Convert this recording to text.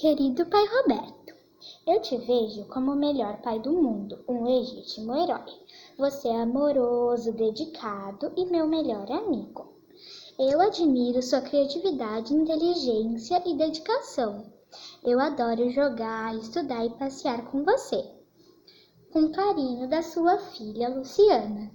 Querido pai Roberto, eu te vejo como o melhor pai do mundo, um legítimo herói. Você é amoroso, dedicado e meu melhor amigo. Eu admiro sua criatividade, inteligência e dedicação. Eu adoro jogar, estudar e passear com você. Com carinho da sua filha Luciana.